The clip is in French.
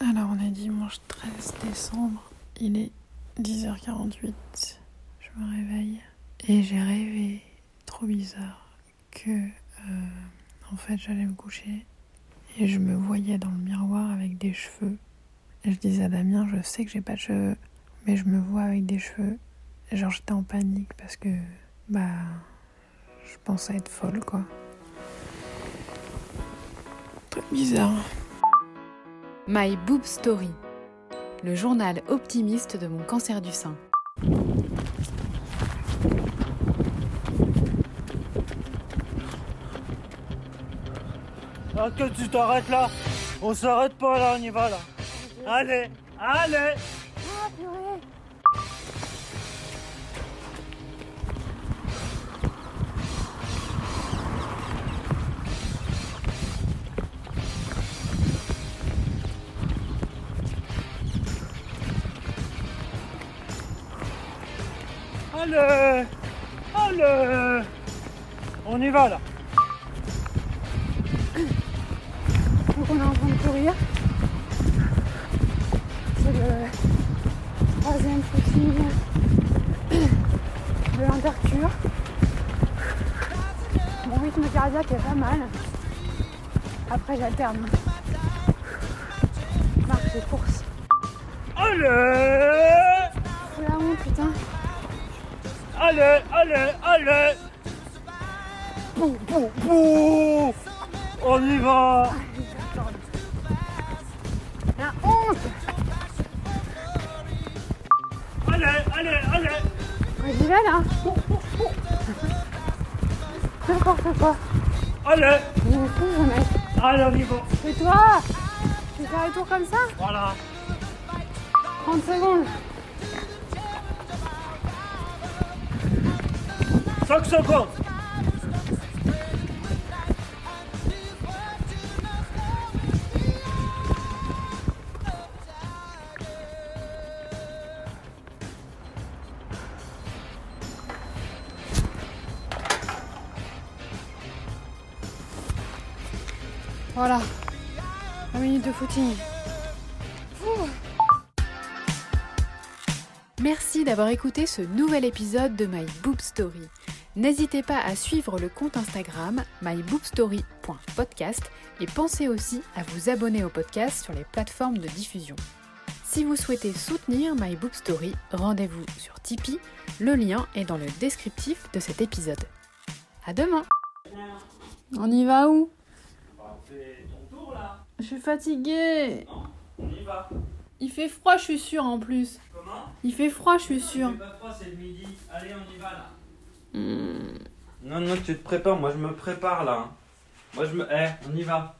Alors, on est dimanche 13 décembre. Il est 10h48. Je me réveille. Et j'ai rêvé, trop bizarre, que euh, en fait j'allais me coucher et je me voyais dans le miroir avec des cheveux. Et je disais à Damien, je sais que j'ai pas de cheveux, mais je me vois avec des cheveux. Genre j'étais en panique parce que bah je pensais être folle quoi. Truc bizarre. My Boob Story, le journal optimiste de mon cancer du sein. Ah, que tu t'arrêtes là? On s'arrête pas là, on y va là. Allez, allez Allez Allez On y va là Donc on est en train de courir. C'est le troisième footing de l'intercure. Mon rythme cardiaque est pas mal. Après j'alterne. Marche et course. Allez C'est la honte putain. Allez, allez, allez. Bouh, bouh, bouh On y va. La honte. Allez, allez, allez. Ouais, J'y vais là. N'importe quoi. Allez. Il est fou ce mec. Allez, on y va. Et toi. Tu fais un tour comme ça Voilà. 30 secondes. 5 secondes Voilà. 20 minutes de footing. Merci d'avoir écouté ce nouvel épisode de My Boob Story. N'hésitez pas à suivre le compte Instagram myboobstory.podcast et pensez aussi à vous abonner au podcast sur les plateformes de diffusion. Si vous souhaitez soutenir My Boob Story, rendez-vous sur Tipeee, le lien est dans le descriptif de cet épisode. À demain On y va où? Fais ton tour là Je suis fatiguée. On y va Il fait froid, je suis sûre en plus. Comment Il fait froid, je suis Il sûre. fait pas froid, c'est le midi. Allez, on y va là Hmm. Non, non, tu te prépares, moi je me prépare là. Moi je me. Eh, on y va